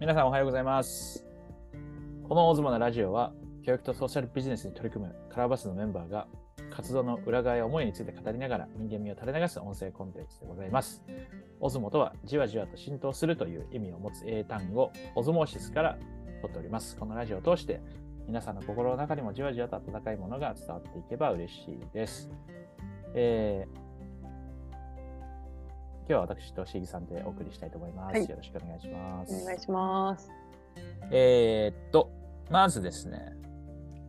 皆さんおはようございます。この大相撲のラジオは、教育とソーシャルビジネスに取り組むカラーバスのメンバーが、活動の裏側や思いについて語りながら人間味を垂れ流す音声コンテンツでございます。オズモとは、じわじわと浸透するという意味を持つ英単語、オズモーシスから取っております。このラジオを通して、皆さんの心の中にもじわじわと温かいものが伝わっていけば嬉しいです。えー今日は私としぎさんでお送りしたいと思います。はいよろしくお願いします。お願いします。えーっと、まずですね、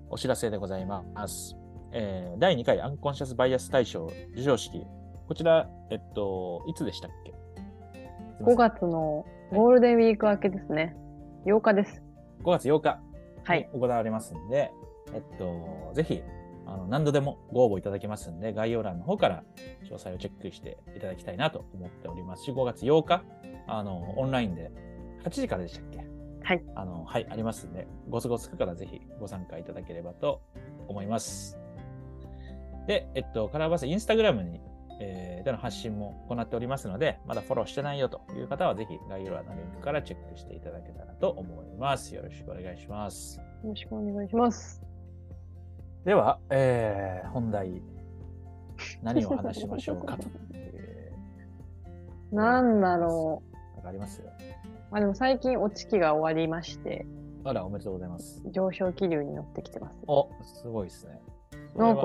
お知らせでございます。えー第2回アンコンシャスバイアス大賞授賞式。こちら、えっと、いつでしたっけ？すいませ5ん月のゴールデンウィーク明けですね。8日です。5月8日はい。に行われますんで、えっと、ぜひ、あの何度でもご応募いただけますんで、概要欄の方から詳細をチェックしていただきたいなと思っておりますし、5月8日、あの、オンラインで8時からでしたっけ？はい。あの、はい、ありますんで、ご都合つくからぜひご参加いただければと思います。で、えっと、カラーバスインスタグラムに、えーでの発信も行っておりますので、まだフォローしてないよという方は、ぜひ概要欄のリンクからチェックしていただけたらと思います。よろしくお願いします。よろしくお願いします。では、えー本題、何を話しましょうかと。え なんだろーわかります？う。まあでも最近お月が終わりまして、あら、おめでとうございます。上昇気流に乗ってきてます。お、すごいですね。なんか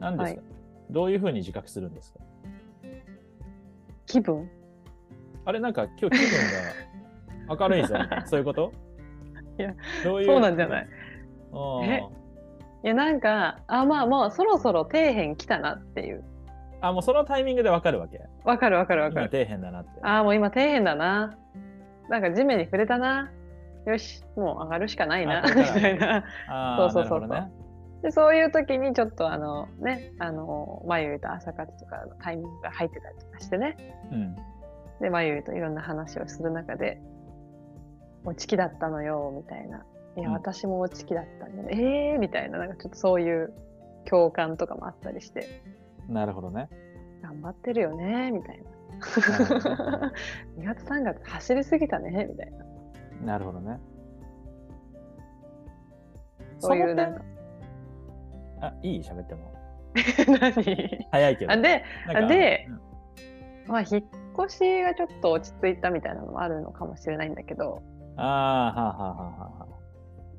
何ですか、はどういうふうに自覚するんですか？気分？あれ、なんか今日気分が 明るいぞそういうこと？いや、どういう？そうなんじゃない。え？いやなんか、あ、まあまあそろそろ底辺来たなっていう。あ、もうそのタイミングでわかるわけ？わかるわかるわか今る。底辺だなって。ああ、もう今底辺だな。なんか地面に触れたな。よし、もう上がるしかないな。みたいな。そうそうそうなるほどね。でそういう時にちょっとあのね、あの、まゆゆと朝活とかのタイミングが入ってたりとかしてね。うん。で、まゆゆといろんな話をする中で、おちきだったのよ、みたいな。いや、うん私もおちきだったんだね。えーみたいな、なんかちょっとそういう共感とかもあったりして、なるほどね。頑張ってるよね、みたいなるほどな。2月3月走りすぎたね、みたいな。なるほどね。そういうなんか。あ、いい？喋っても。何？早いけど。あで、でうんまあ、引っ越しがちょっと落ち着いたみたいなのもあるのかもしれないんだけど、ああ、はあはあはあは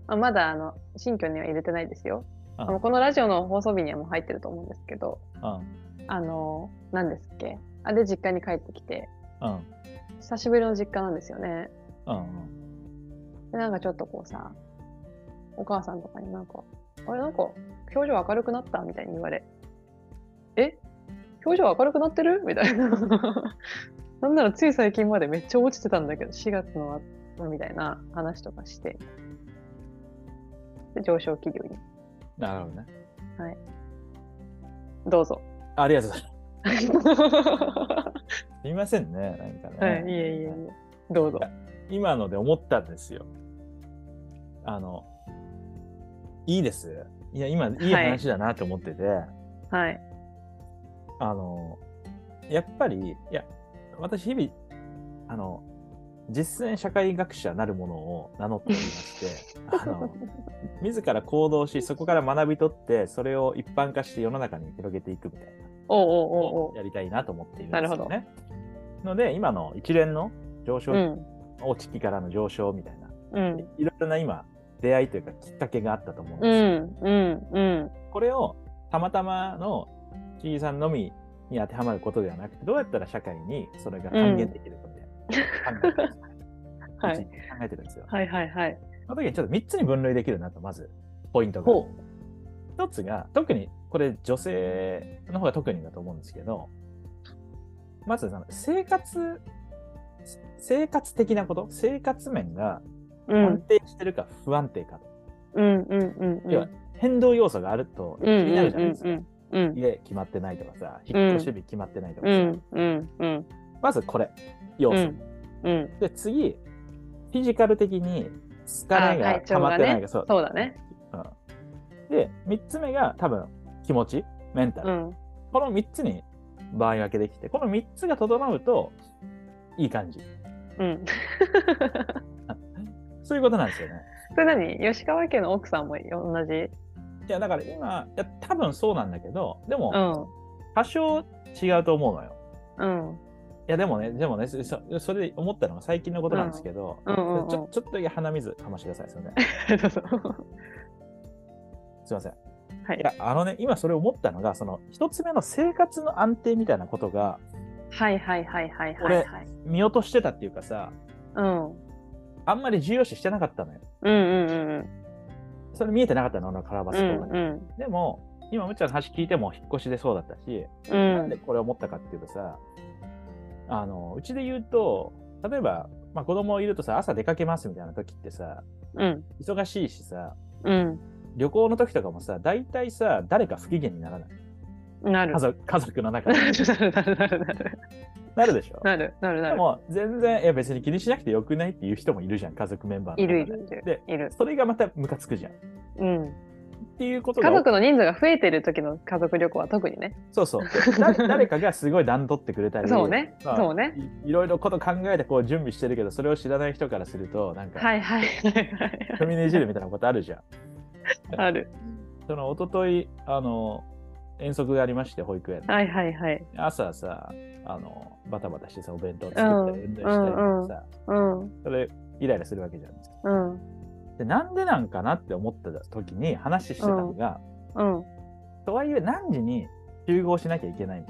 まあ、まだあの新居には入れてないですよ。ああのこのラジオの放送日にはもう入ってると思うんですけど、あ。あの、何ですっけ？あれ実家に帰ってきて。久しぶりの実家なんですよね。うん。で、なんかちょっとこうさ、お母さんとかになんか、あれなんか表情明るくなったみたいに言われ、え？表情明るくなってる？みたいな。なんならつい最近までめっちゃ落ちてたんだけど、4月の後みたいな話とかして、で上昇気流に。なるほどね。どうぞ。ありがとう ございます。すみませんね、なんかね。はい、いえいえいえ。どうぞ。今ので思ったんですよ。あの、いいです。いや、今、いいはい話だなと思ってて、はい。あの、やっぱり、いや、私、日々、あの、実践社会学者なるものを名乗っておりまして、あの、自ら行動し、そこから学び取って、それを一般化して世の中に広げていくみたいな。おうおやりたいなと思っているんですよね。ので、今の一連の上昇、う。うん。お地からの上昇みたいな、うん。いろいろな今、出会いというかきっかけがあったと思うんうですよ。ん。うん。うん。これをたまたまのちいさんのみに当てはまることではなくて、どうやったら社会にそれが還元できるかみたいな、はい考えてるんですよ。はいはいはい。その時にちょっと3つに分類できるなと、まず、ポイントが。ほ一つが、特に、これ女性の方が特にだと思うんですけど、まずその生活、生活的なこと、生活面が安ん。定してるか不安定かと。うんうんうんうん。要は変動要素があると気うんになるじゃないですか。家決まってないとかさ、引っ越し日決まってないとかさ、うんうんうんまずこれ、要素。うんうん。で、次、フィジカル的に疲れあが溜まってないか、ね。そうそうだね。うんで、3つ目が多分気持ち、メンタル。うん。この3つに場合分けできて、この3つが整うといい感じ。うん。そういうことなんですよね。それ何？吉川家の奥さんも同じ？いや、だから今、いや、多分そうなんだけど、でも、うん。多少違うと思うのよ。うん。いや、でもね、でもね、そそれで思ったのが最近のことなんですけど、うんうんうんちょちょっとだけ鼻水かましてください。すみません。どうぞ。すみません。はいいや、あのね、今それ思ったのが、その、一つ目の生活の安定みたいなことがはいはいはいはいはいはい。見落としてたっていうかさ、うん。うんあんまり重要視してなかったのよ。うんうんうん。それ見えてなかったの、俺のカラーバうスとかに。んうん。でも、今、むっちゃんの話聞いても引っ越しでそうだったし、うなんでん。これ思ったかっていうとさ、あの、うちで言うと、例えば、まあ、子供いるとさ、朝出かけますみたいな時ってさ、うん。忙しいしさ、うん。旅行の時とかもさ、大体さ、誰か不機嫌にならない。なる。家族家族の中なで。る なるなるなるなるでしょ？なるなるなる。でも、全然、いや別に気にしなくてよくないっていう人もいるじゃん、家族メンバーのい。るいるいる。で、いる。それがまたムカつくじゃん。っうん。ていうことが。家族の人数が増えてる時の家族旅行は特にね。そうそう。だ誰かがすごい段取ってくれたり。そうね。まあそうね。いいろいろこと考えてこう準備してるけど、それを知らない人からすると、なんか、はいはい。踏みねじるみたいなことあるじゃん。ある。その、一昨日あの、遠足がありまして、保育園で。はいはいはい。朝さ、あの、バタバタしてさ、お弁当作うんったり、運動したりとかさ、うん。それ、イライラするわけじゃん。うん。で、なんでなんかなって思った時に話してたのが、うん。とはいえ何時に集合しなきゃいけないの？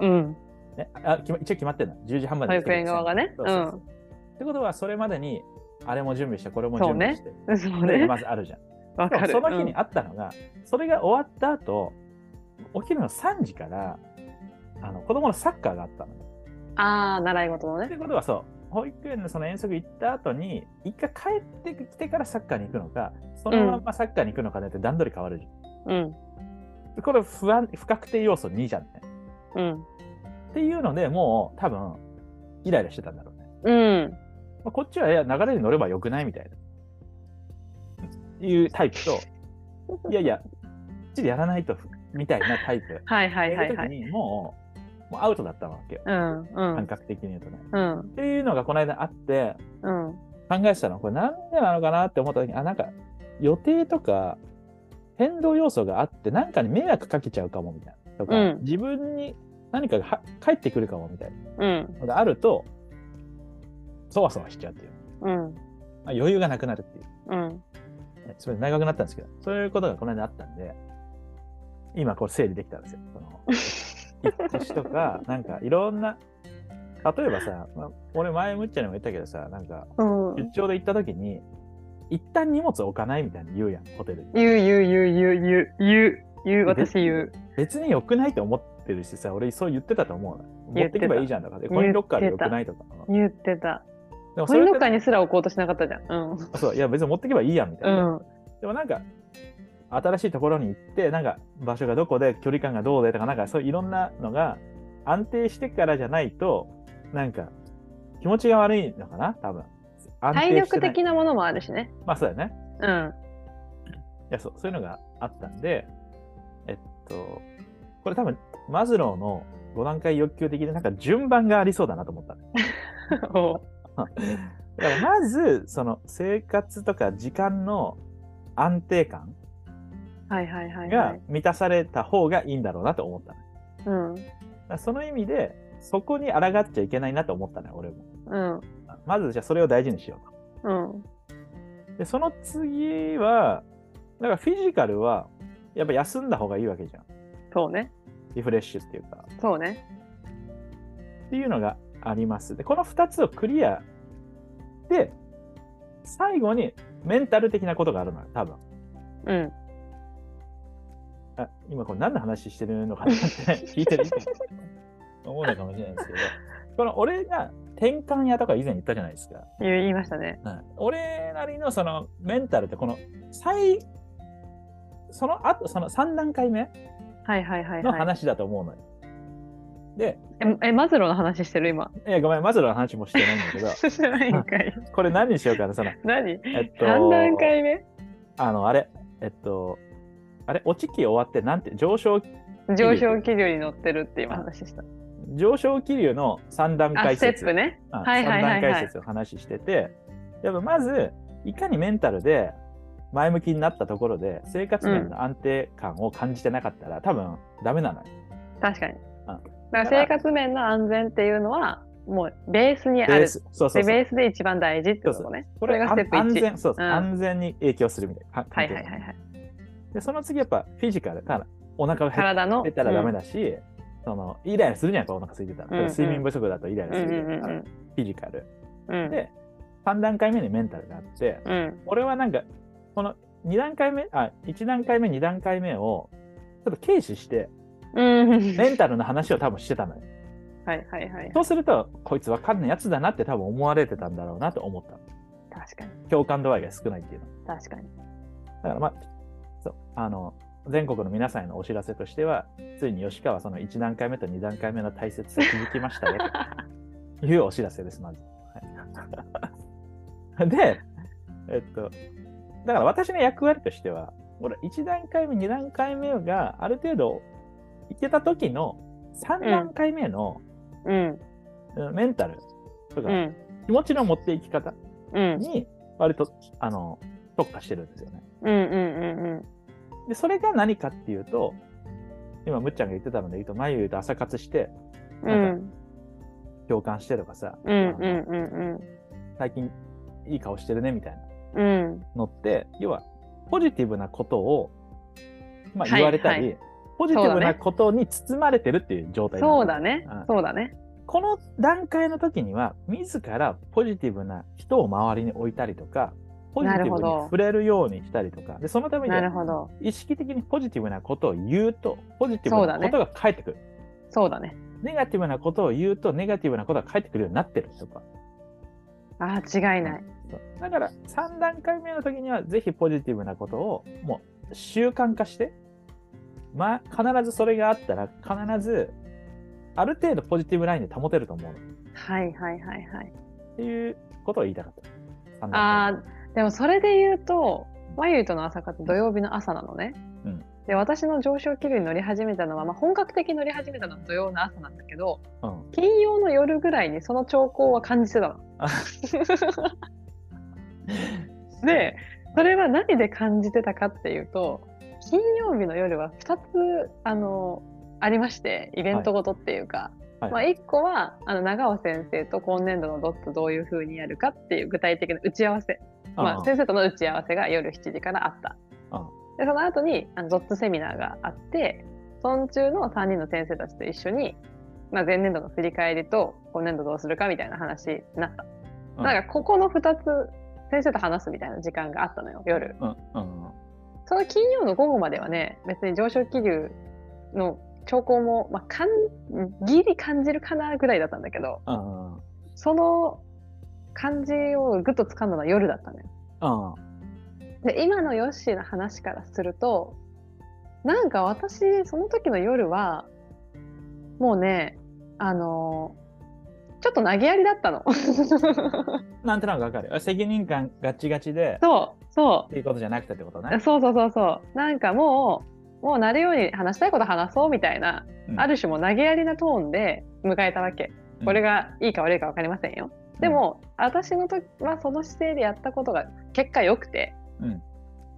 うん。ね、あ一応決まってるの。10時半まで保育園側がね。そううそうそうんってことは、それまでに、あれも準備して、これも準備して。そう それがね。まずあるじゃん。その日にあったのが、それが終わった後、お昼の3時から、あの子供のサッカーがあったの。ああ、習い事のね。ってことはそう、保育園のその遠足行った後に、一回帰ってきてからサッカーに行くのか、そのままサッカーに行くのかでって段取り変わるじうん。ゃん。これ不安、不確定要素2じゃんね。うん。っていうので、もう多分、イライラしてたんだろうね。うん。まあ、こっちはいや流れに乗ればよくないみたいな。いうタイプと、いやいや、きっちりやらないと、みたいなタイプ。はいはいはいはい。もう、もうアウトだったわけよ。うん。う感ん。覚的に言うとね。うん。っていうのがこの間あって、うん。考えてたの、これなんでなのかなって思った時に、あ、なんか予定とか変動要素があって、なんかに迷惑かけちゃうかもみたいな。とか、うん自分に何かがは返ってくるかもみたいうん。なのがあると、そわそわしちゃうっていう。うん。まあ、余裕がなくなるっていう。うん。ねそれ長くなったんですけど、そういうことがこの間あったんで、今こう整理できたんですよ。その 引っ越しとか、なんかいろんな、例えばさ、まあ、俺前むっちゃんにも言ったけどさ、なんかうん。出張で行った時に、一旦荷物置かないみたいな言うやん、ホテルに。言う言う言う言う言う言う言う私言う。別に良くないと思ってるしさ、俺そう言ってたと思うの。持言ってけばいいじゃんとかで、コインロッカーで良くないとか。言ってた。でもコインロッカーにすら置こうとしなかったじゃん。うん。そう、いや別に持ってけばいいやんみたいな。うん。でもなんか、新しいところに行って、なんか場所がどこで、距離感がどうでとか、なんかそういろんなのが安定してからじゃないと、なんか気持ちが悪いのかな多分。体力的なものもあるしね。まあそうだよね。うん。いや、そう、そういうのがあったんで、えっと、これ多分、マズローの5段階欲求的で、なんか順番がありそうだなと思った だからまず、その生活とか時間の安定感はいはいはいはがい。満たされた方がいいんだろうなと思ったの。うん。その意味で、そこに抗っちゃいけないなと思ったのよ、俺も。うん。まず、じゃあそれを大事にしよううん。と。で、その次は、だからフィジカルは、やっぱ休んだ方がいいわけじゃん。そうね。リフレッシュっていうか。そうね。っていうのがあります。で、この2つをクリアで、最後にメンタル的なことがあるのよ、多分。うん。あ今これ何の話してるのかなって聞いてる人思うのかもしれないですけど、この俺が転換屋とか以前言ったじゃないですか。言いましたね。はい俺なりのそのメンタルってこの最、その後、その3段階目はいはいはいのはい。話だと思うのよ。で、え、えマズローの話してる今？いや、ごめん、マズローの話もしてないんだけど、してないんかい。これ何にしようかな、その、何？えっと、?3 段階目？あの、あれ、えっと、あれ、おちき終わって、なんて、上昇、上昇気流に乗ってるって今話した。上昇気流の3段あ、階ステッ説。プね。うんはいはいはいはい3段階説を話してて、やっぱまず、いかにメンタルで前向きになったところで、生活面の安定感を感じてなかったら、多分ダメなのよ。確かに。うんだから生活面の安全っていうのは、もうベースにある。ベース。そうそう。ベースで一番大事ってことね。こそれがステップ1。安全、そうそう、うん安全に影響するみたいな。はいはいはいはい。で、その次やっぱフィジカル。だから、お腹が減っ。てたらダメだ。だし、その、イライラするじゃん、やっぱお腹空いてたら。うんうん睡眠不足だとイライラうんすうんうんフィジカル。うん。で、3段階目にメンタルがあって、うん。俺はなんか、この2段階目、あ、1段階目、2段階目を、ちょっと軽視して、うん。メンタルの話を多分してたのよ。はいはいはい。そうすると、こいつわかんないやつだなって多分思われてたんだろうなと思った。確かに。共感度合いが少ないっていうの。確かに。だからまあ、あの、全国の皆さんへのお知らせとしては、ついに吉川はその1段階目と2段階目の大切さに気づきましたね。と いうお知らせです、まず。はい、で、えっと、だから私の役割としては、俺、1段階目、2段階目がある程度いけた時の3段階目の、うん。うんメンタルとか、うん。気持ちの持っていき方うん。に、割と、あの、特化してるんですよね。うんうんうんで、それが何かっていうと、今、むっちゃんが言ってたので言うと、眉言うと朝活して、うん。うん。共感してとかさ、最近いい顔してるねみたい。なのって、要は、ポジティブなことを、まあ、はい言われたり、はいポジティブなことに包まれてるっていう状態そうだねうん。そうだね。この段階の時には、自らポジティブな人を周りに置いたりとか、ポジティブに触れるようにしたりとか、でそのために。意識的にポジティブなことを言うと、ポジティブなことが返ってくる。そうだね。ネガティブなことを言うと、ネガティブなことが返ってくるようになってるとか。ああ、違いない。だから、3段階目の時には、ぜひポジティブなことを、もう習慣化して、まあ、必ずそれがあったら、必ず、ある程度ポジティブラインで保てると思うはいはいはいはい。っていうことを言いたかった。ああ、でもそれで言うと、まゆいとの朝活土曜日の朝なのね。うんで、私の上昇気流に乗り始めたのは、まあ、本格的に乗り始めたのは土曜の朝なんだけど、うん。金曜の夜ぐらいにその兆候は感じてたの。あ で、それは何で感じてたかっていうと、金曜日の夜は2つ、あの、ありまして、イベントごとっていうか、はいまあ、1個は、あの、長尾先生と今年度のドットどういう風にやるかっていう具体的な打ち合わせ。まあ、先生との打ち合わせが夜7時からあった。うんで、その後に、あの、ドットセミナーがあって、その中の3人の先生たちと一緒に、まあ、前年度の振り返りと、今年度どうするかみたいな話になった。うんなんか、ここの2つ、先生と話すみたいな時間があったのよ、夜。うん。うん。その金曜の午後まではね、別に上昇気流の兆候も、まあ、かんギリ感じるかなぐらいだったんだけど、うん。その感じをぐっと掴んだのは夜だったのよ。うん。で、今のヨッシーの話からすると、なんか私、その時の夜は、もうね、あのちょっと投げやりだったの。なんとなくわかる。責任感ガチガチで、そう、そっていうことじゃなくてってことう。ね。そうそうそうそう。なんかもう、もうなるように話したいこと話そうみたいな、うんある種もう投げやりなトーンで迎えたわけ。これがいいか悪いか分かりませんよ。で、も、私の時はその姿勢でやったことが結果良くて、うん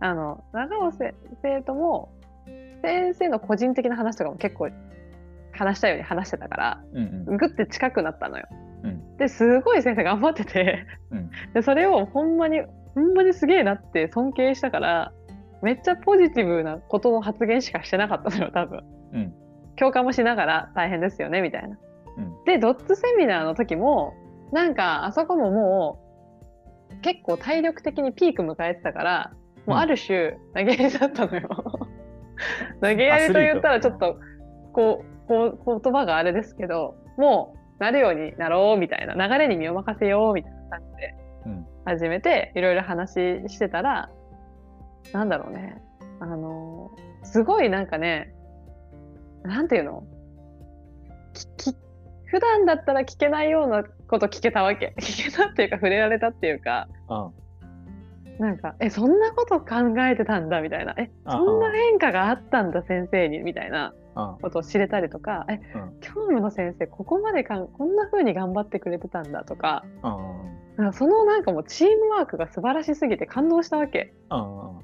あの、長尾先生とも、先生の個人的な話とかも結構話したように話してたから、うんうん。ぐって近くなったのよ。うんですごい先生頑張ってて、うんでそれをほんまにほんまにすげえなって尊敬したからめっちゃポジティブなことの発言しかしてなかったのよ多分。うん共感もしながら大変ですよねみたいな。うんでドッツセミナーの時もなんかあそこももう結構体力的にピーク迎えてたからもうある種投げやりだったのよ。投げやりと言ったらちょっとこうこう言葉があれですけどもうなるようになろうみたいな流れに身を任せようみたいな感じでうん。始めていろいろ話してたらなんだろうね。あのすごいなんかねなんていうの？普段だったら聞けないようなこと聞けたわけ 聞けたっていうか触れられたっていうかうん。なんかえそんなこと考えてたんだみたいなえあそんな変化があったんだ先生にみたいなうん。ことを知れたりとか、え、うん教務の先生、ここまでかんこんな風に頑張ってくれてたんだとか、うん。なんかそのなんかもうチームワークが素晴らしすぎて感動したわけ。うん。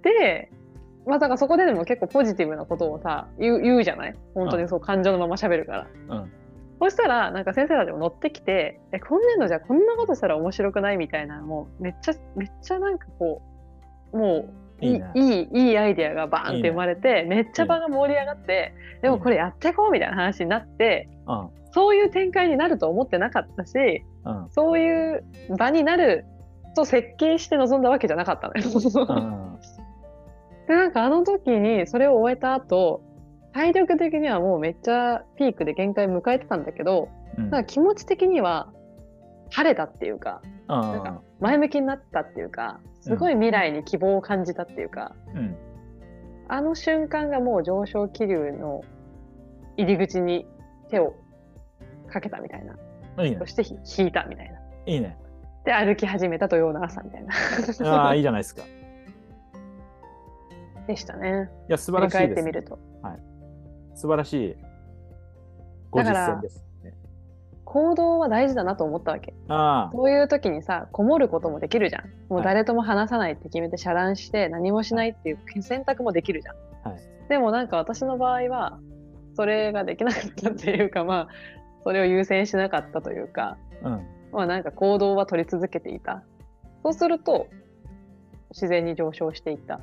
で、まあだからそこででも結構ポジティブなことをさ、言う言うじゃない？本当にそう感情のまま喋るから。うん。そしたら、なんか先生たちも乗ってきて、え、今年度じゃこんなことしたら面白くないみたいな、もうめっちゃ、めっちゃなんかこう、もう、いいいいねいいアイデアがバーンって生まれて、めっちゃ場が盛り上がって、でもこれやっていこうみたいな話になって、うん。そういう展開になると思ってなかったし、うん。そういう場になると設計して臨んだわけじゃなかったのよ。うん。で、なんかあの時にそれを終えた後、体力的にはもうめっちゃピークで限界迎えてたんだけど、うん。なんか気持ち的には晴れたっていうか、うん。なんか前向きになったっていうか、すごい未来に希望を感じたっていうか、うん。あの瞬間がもう上昇気流の入り口に手をかけたみたいな。いいねそ。してひ引いたみたいな。いいね。で、歩き始めた土曜の朝みたいな。ああ、いいじゃないですか。いでしたね。や、素振り晴らしいです。返ってみると。素晴らしいご実践です。ね行動は大事だなと思ったわけ。そういう時にさ、こもることもできるじゃん。もう誰とも話さないって決めて遮断して何もしないっていう選択もできるじゃん。はい。でもなんか私の場合は、それができなかったっていうか、まあ、それを優先しなかったというか、うん。まあなんか行動は取り続けていた。そうすると、自然に上昇していった。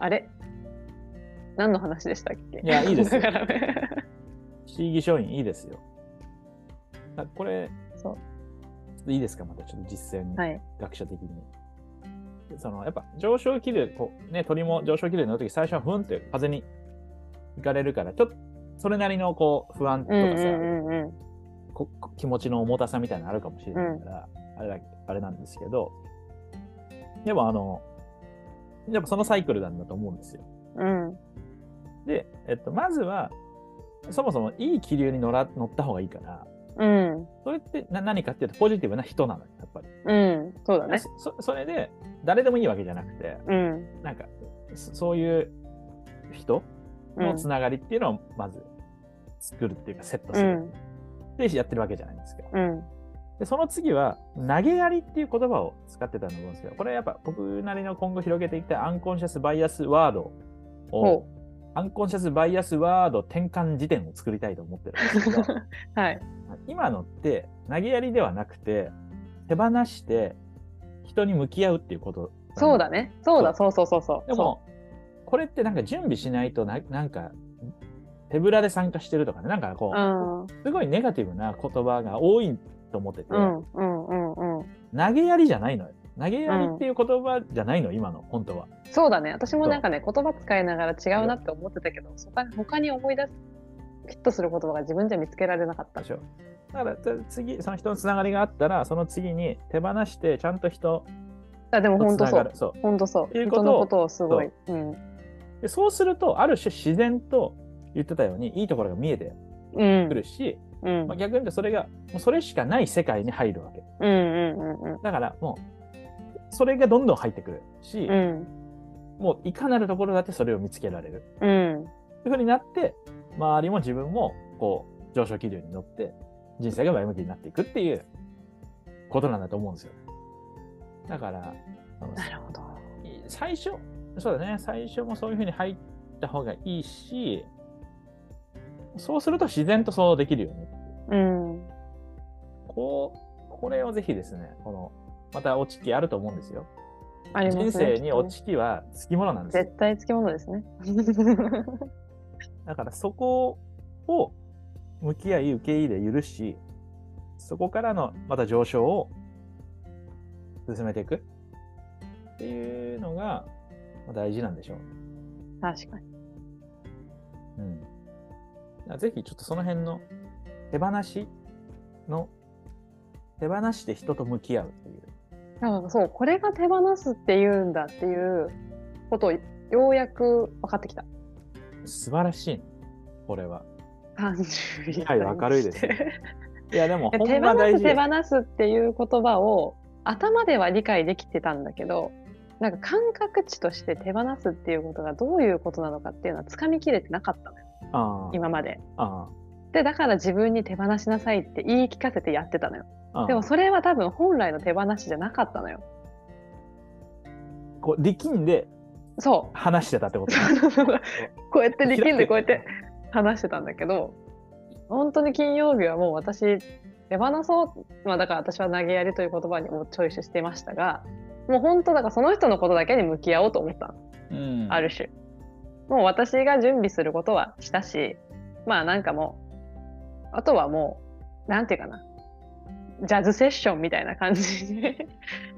あれ？何の話でしたっけ？いやいいですよだからね。不思議商品いいですよ。あこれ、いいですか？またちょっと実践はい。学者的に。そのやっぱ上昇気流、こうね、鳥も上昇気流に乗るとき最初はふんって風に行かれるから、ちょっとそれなりのこう不安とかさ、気持ちの重たさみたいなのあるかもしれないから、あれだあれなんですけど、でもあの、やっぱそのサイクルなんだと思うんですよ。うん。で、えっと、まずは、そもそもいい気流に乗ら乗った方がいいから、うん。それってな何かっていうとポジティブな人なのよ、やっぱり。うん。そうだね。そそれで、誰でもいいわけじゃなくて、うん。なんか、そそういう人のつながりっていうのをまず作るっていうか、セットする。うん。で、やってるわけじゃないんですけど。うん。で、その次は、投げやりっていう言葉を使ってたと思うんですけど、これやっぱ僕なりの今後広げていきたいアンコンシャスバイアスワードを、ほアンコンシャスバイアスワード転換辞典を作りたいと思ってるんですけど、う。はい。今のって投げやりではなくて、手放して人に向き合うっていうこと。そうだ。ね。そうだ、そうそうそうそう。でも、これってなんか準備しないとな、なんか、手ぶらで参加してるとかね、なんかこそう、う、すごいネガティブな言葉が多いと思ってて、うん。うん。うん。うん。うん。投げやりじゃないのよ。投げやりっていう言葉じゃないの、今の、本当は。そうだね。私もなんかね、言葉使いながら違うなって思ってたけど、他他に思い出す、フィットする言葉が自分じゃ見つけられなかったで。しょ。だから、つ次、その人のつながりがあったら、その次に手放して、ちゃんと人あでもと本当そう。そう。本当そう。いうことのことをすごい。うん。でそうすると、ある種自然と言ってたように、いいところが見えてうんく。るし、うん。まあ、逆に言うとそれが、もうそれしかない世界に入るわけ。うん。うん。うん。だからもう、それがどんどん入ってくるし、うん。もういかなるところだってそれを見つけられる。うん。というふうになって、周りも自分も、こう、上昇気流に乗って、人生が前向きになっていくっていうことなんだと思うんですよ。だから、なるほど。最初、そうだね、最初もそういうふうに入った方がいいし、そうすると自然とそうできるよね。うん。こう、これをぜひですね、この、また落ち期あると思うんですよ。ありますね。人生に落ち期はつきものなんですよ。絶対つきものですね。だからそこを向き合い、受け入れ、許し、そこからのまた上昇を進めていくっていうのがまあ大事なんでしょう。確かに。うん。ぜひちょっとその辺の手放しの、手放して人と向き合うっていう。かそう、これが手放すって言うんだっていうことをようやく分かってきた。素晴らしいね、これは。31はい明るいですね いや、でもほ手放す。手放すっていう言葉を頭では理解できてたんだけどなんか感覚値として手放すっていうことがどういうことなのかっていうのはつかみきれてなかったのよ今まで。あでだから自分に手放しなさいって言い聞かせてやってたのよ。でもそれは多分本来の手放しじゃなかったのよ。こう力んでそう。話してたってことこうやって力んでこうやって話してたんだけど本当に金曜日はもう私手放そうまあだから私は投げやりという言葉にもチョイスしてましたがもう本当だからその人のことだけに向き合おうと思ったの、うん。ある種。もう私が準備することはしたしまあなんかもうあとはもうなんていうかなジャズセッションみたいな感じ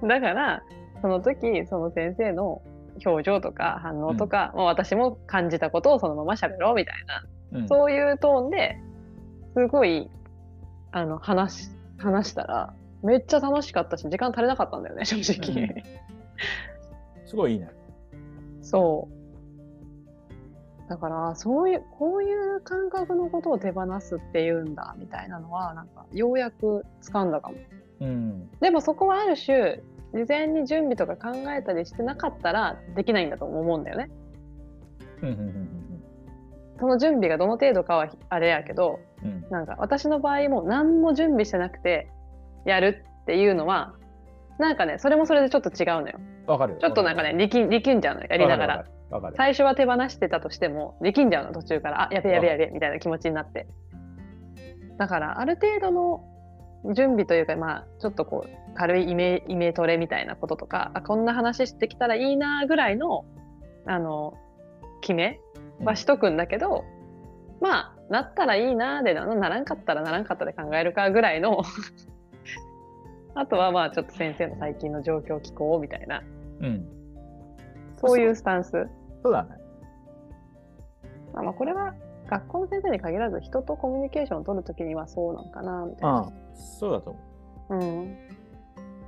だからその時その先生の表情とか反応とか、まあ私も感じたことをそのまま喋ろうみたいな、うん。そういうトーンですごいあの話話したらめっちゃ楽しかったし時間足りなかったんだよね正直、うん。すごいいいね。そうだからそういうこういう感覚のことを手放すっていうんだみたいなのはなんかようやく掴んだかも。うん。でもそこはある種事前に準備とか考えたりしてなかったらできないんだと思うんだよね。うんうんうんその準備がどの程度かはあれやけどうん。うんなんか私の場合も何も準備してなくてやるっていうのはなんかねそれもそれでちょっと違うのよ。わかる。よ。ちょっとなんかね力ん力んじゃうのよやりながら。最初は手放してたとしても力んじゃうの途中から。あやべやべやべみたいな気持ちになって。だからある程度の準備というかまあちょっとこう軽いイメイメトレみたいなこととかあこんな話してきたらいいなぐらいのあの決めはしとくんだけど、まあなったらいいなでなならんかったらならんかったで考えるかぐらいの。あとはまあちょっと先生の最近の状況を聞こうみたいな。うん。そういうスタンスそうだね。まあ、まあこれは学校の先生に限らず人とコミュニケーションを取るときにはそうなんかなみたいな。うん。そうだと思う。うん。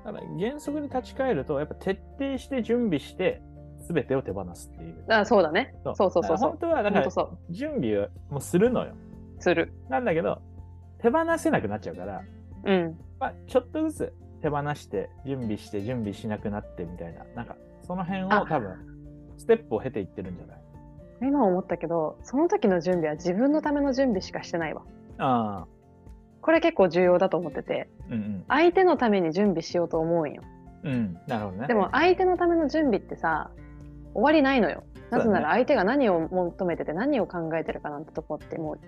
だから原則に立ち返ると、やっぱ徹底して準備して、すべてを手放すっていう。あそうだね。そうそうそうそう本。当は、だから準備をもうするのよ。う。する。なんだけど、手放せなくなっちゃうから、うん。まあ、ちょっとずつ手放して、準備して、準備しなくなってみたいな、なんか、その辺をあ多分、ステップを経ていってるんじゃない？今思ったけど、その時の準備は自分のための準備しかしてないわ。ああ、これ結構重要だと思ってて、うん相手のために準備しようと思うんよ。うん。うん、なるほどね。でも相手のための準備ってさ、終わりないのよ。なぜなら相手が何を求めてて何を考えてるかなんてとこってもう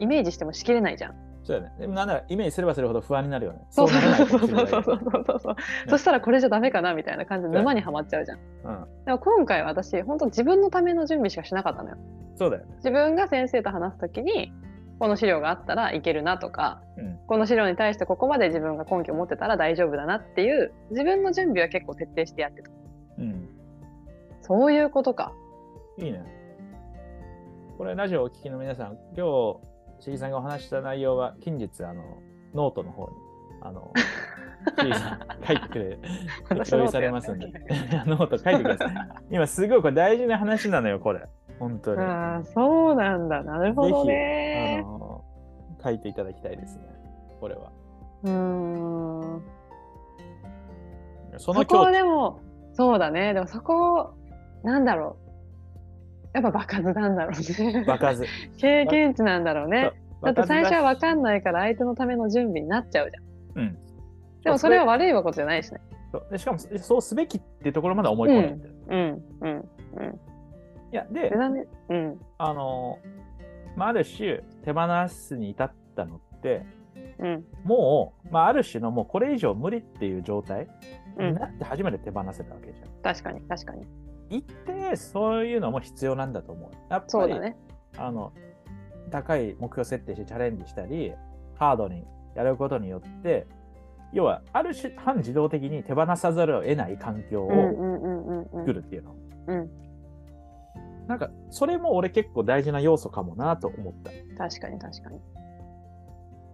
イメージしてもしきれないじゃん。そうだね。でもなんならイメージすればするほど不安になるよね。そうそうそうもしれないそうそうそうそう。そしたらこれじゃダメかなみたいな感じで沼にはまっちゃうじゃん。うん。でも今回私本当自分のための準備しかしなかったのよ。そうだよね。自分が先生と話すときにこの資料があったらいけるなとか、うんこの資料に対してここまで自分が根拠を持ってたら大丈夫だなっていう自分の準備は結構徹底してやってた。うん。そういうことか。いいね。これ、ラジオをお聞きの皆さん、今日、しぎさんがお話しした内容は、近日、あの、ノートの方に、あの、さん書いてくれ、私共有されますんで、ノート書いてください。今、すごいこれ大事な話なのよ、これ。本当に。ああそうなんだなるほどあね。の、書いていただきたいですね、これは。うーんそのそこでもそうだねでもそこなんだろうやっぱ場数なんだろうね。場数。経験値なんだろうね。だって最初は分かんい。ないから相手のための準備になっちゃうじゃん。うん。でもそれは悪いことじゃないしね。でしかも、そうすべきっていうところまで思い込んでってる。うんうんうん。いや、で。うんあの、まあ、ある種、手放すに至ったのって、うんもう、まあ、ある種のもうこれ以上無理っていう状態うん。になって初めて手放せたわけじゃん。確かに確かに。一定そういうのも必要なんだと思う。やっぱり、ね。あの、高い目標設定してチャレンジしたり、ハードにやることによって、要は、ある種、半自動的に手放さざるを得ない環境をうんうんうんうんうん。作るっていうの。うんなんか、それも俺結構大事な要素かもなと思った。確かに確かに。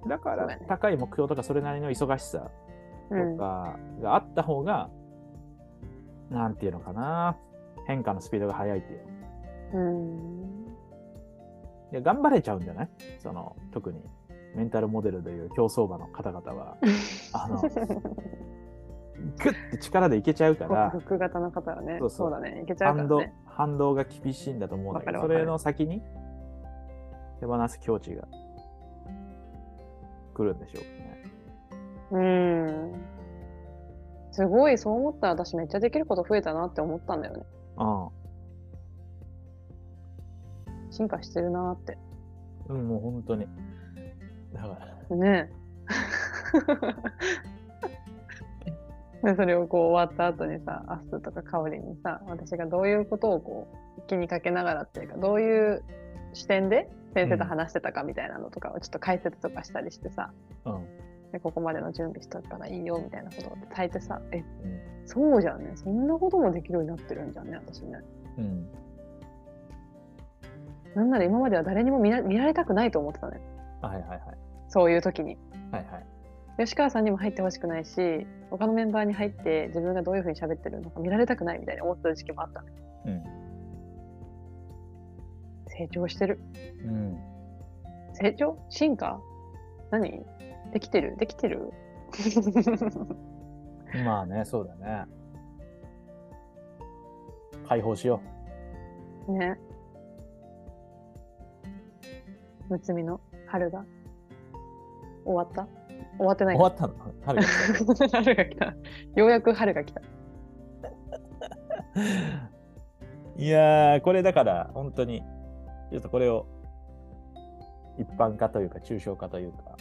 だから、高い目標とかそれなりの忙しさうんとかがあった方が、なんていうのかな、変化のスピードが速いっていう。うん。いや頑張れちゃうんじゃない？その、特にメンタルモデルという競走馬の方々は、あの、グッて力でいけちゃうから、フック型の方はね、そそうそううだね、いけちゃうか反動らね。反動が厳しいんだと思うんだけど、それの先に手放す境地が来るんでしょうかね。うーん。すごい、そう思ったら私めっちゃできること増えたなって思ったんだよね。進化してるなって。うん、うん、もう本当に。だから、ねえ。でそれをこう終わった後にさ、アスとかカオリンにさ、私がどういうことをこう気にかけながらっていうか、どういう視点で先生と話してたかみたいなのとかをちょっと解説とかしたりしてさ、うん、でここまでの準備しとったらいいよみたいなことを伝えてさ、え、うん、そうじゃんね。そんなこともできるようになってるんじゃんね、私ね。うん。なんなら今までは誰にも見られたくないと思ってたね。はいはいはい。そういう時に。はいはい。吉川さんにも入ってほしくないし、他のメンバーに入って自分がどういうふうに喋ってるのか見られたくないみたいに思ってた時期もあったね。うん。成長してる。うん。成長？進化？何？できてるできてる？まあね、そうだね。解放しよね。むつみの春が終わった？終わってう。ない終わったの？春が来た 春が来た。ようやく春が来た。いやー、これだから、本当に、ちょっとこれを、一般化というか、抽象化というか、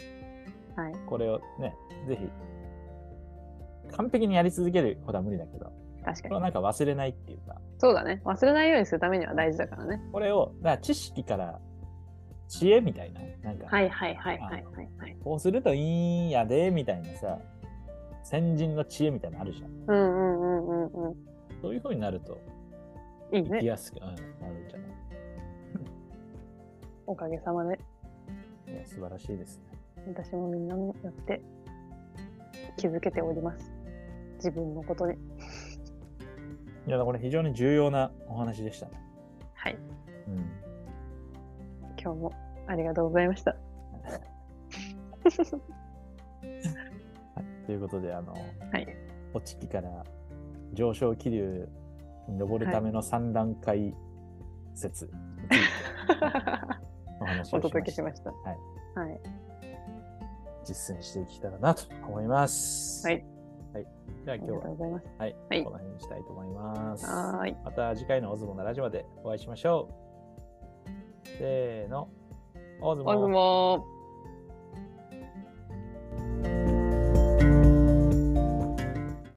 はい。これをね、ぜひ、完璧にやり続けることは無理だけど、確かに。はなんか忘れないっていうか、そうだね。忘れないようにするためには大事だからね。これを、だから知識から知恵みたいな、なんか、はいはいはいはいはいはい。こうするといいんやで、みたいなさ、先人の知恵みたいなのあるじゃん。うんうんうんうんうん。そういう風になると、いい生きね。やすく、うん、なるんじゃない おかげさまで。いや素晴らしいですね。私もみんなによって気づけております。自分のことに。いや、これ非常に重要なお話でしたね。はい。うん。今日もありがとうございました。はい、ということで、あの、はい。おちきから上昇気流に登るための3段階説について お話おをしま届けした。しました。はい。はい。実践していけたらなと思います。はい。はい。じゃあ今日は。はい、はいこの辺にしたいと思います。はーい。また次回のオズモのラジオでお会いしましょう。せーの。オズモ。